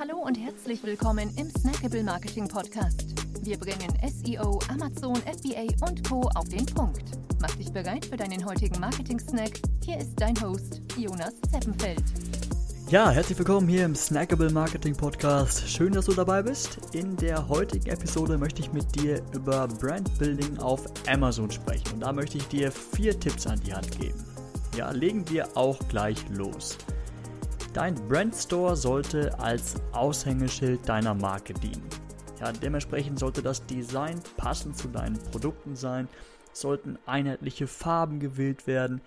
Hallo und herzlich willkommen im Snackable Marketing Podcast. Wir bringen SEO, Amazon, FBA und Co. auf den Punkt. Mach dich bereit für deinen heutigen Marketing-Snack. Hier ist dein Host, Jonas Zeppenfeld. Ja, herzlich willkommen hier im Snackable Marketing Podcast. Schön, dass du dabei bist. In der heutigen Episode möchte ich mit dir über Brandbuilding auf Amazon sprechen. Und da möchte ich dir vier Tipps an die Hand geben. Ja, legen wir auch gleich los. Dein Brandstore sollte als Aushängeschild deiner Marke dienen. Ja, dementsprechend sollte das Design passend zu deinen Produkten sein, sollten einheitliche Farben gewählt werden,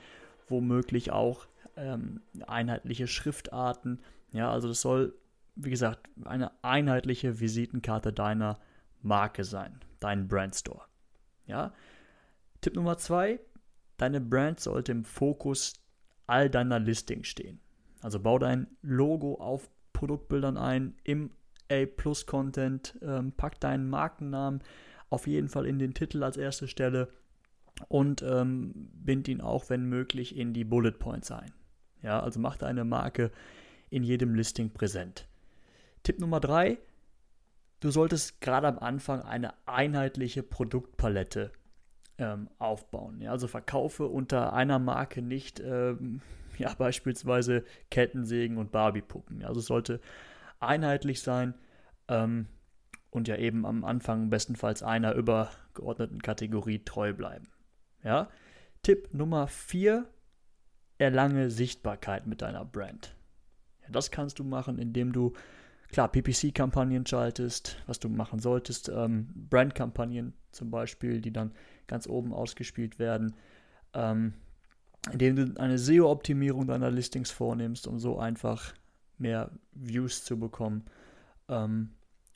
womöglich auch ähm, einheitliche Schriftarten. Ja, also das soll, wie gesagt, eine einheitliche Visitenkarte deiner Marke sein, dein Brandstore. Ja. Tipp Nummer zwei: Deine Brand sollte im Fokus all deiner Listings stehen. Also bau dein Logo auf Produktbildern ein, im A-Plus-Content, ähm, pack deinen Markennamen auf jeden Fall in den Titel als erste Stelle und ähm, bind ihn auch, wenn möglich, in die Bullet Points ein. Ja, also mach deine Marke in jedem Listing präsent. Tipp Nummer drei: Du solltest gerade am Anfang eine einheitliche Produktpalette ähm, aufbauen. Ja, also verkaufe unter einer Marke nicht ähm, ja, beispielsweise Kettensägen und Barbiepuppen. Also es sollte einheitlich sein ähm, und ja eben am Anfang bestenfalls einer übergeordneten Kategorie treu bleiben. Ja? Tipp Nummer 4, erlange Sichtbarkeit mit deiner Brand. Ja, das kannst du machen, indem du klar PPC-Kampagnen schaltest, was du machen solltest, ähm, Brand-Kampagnen zum Beispiel, die dann ganz oben ausgespielt werden. Ähm, indem du eine SEO-Optimierung deiner Listings vornimmst, um so einfach mehr Views zu bekommen. Ähm,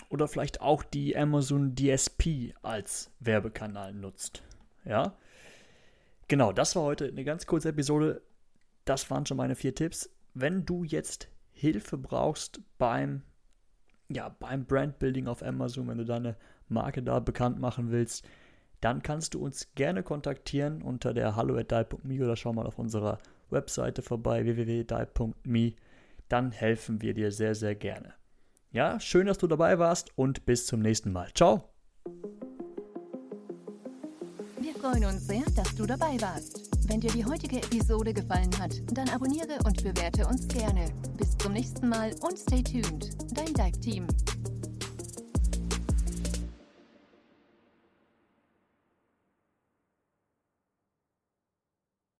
oder vielleicht auch die Amazon DSP als Werbekanal nutzt. Ja. Genau, das war heute eine ganz kurze Episode. Das waren schon meine vier Tipps. Wenn du jetzt Hilfe brauchst beim, ja, beim Brandbuilding auf Amazon, wenn du deine Marke da bekannt machen willst, dann kannst du uns gerne kontaktieren unter der hallo.dai.me oder schau mal auf unserer Webseite vorbei www.dai.me. Dann helfen wir dir sehr, sehr gerne. Ja, schön, dass du dabei warst und bis zum nächsten Mal. Ciao! Wir freuen uns sehr, dass du dabei warst. Wenn dir die heutige Episode gefallen hat, dann abonniere und bewerte uns gerne. Bis zum nächsten Mal und stay tuned. Dein Dive-Team.